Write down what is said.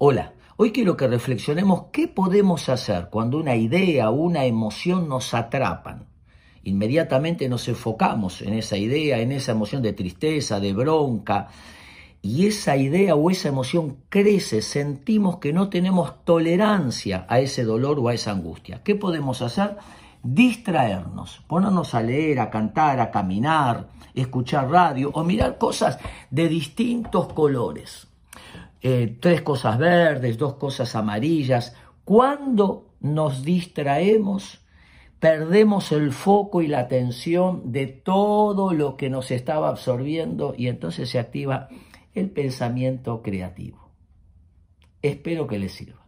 Hola, hoy quiero que reflexionemos qué podemos hacer cuando una idea o una emoción nos atrapan. Inmediatamente nos enfocamos en esa idea, en esa emoción de tristeza, de bronca, y esa idea o esa emoción crece, sentimos que no tenemos tolerancia a ese dolor o a esa angustia. ¿Qué podemos hacer? Distraernos, ponernos a leer, a cantar, a caminar, escuchar radio o mirar cosas de distintos colores. Eh, tres cosas verdes, dos cosas amarillas. Cuando nos distraemos, perdemos el foco y la atención de todo lo que nos estaba absorbiendo y entonces se activa el pensamiento creativo. Espero que les sirva.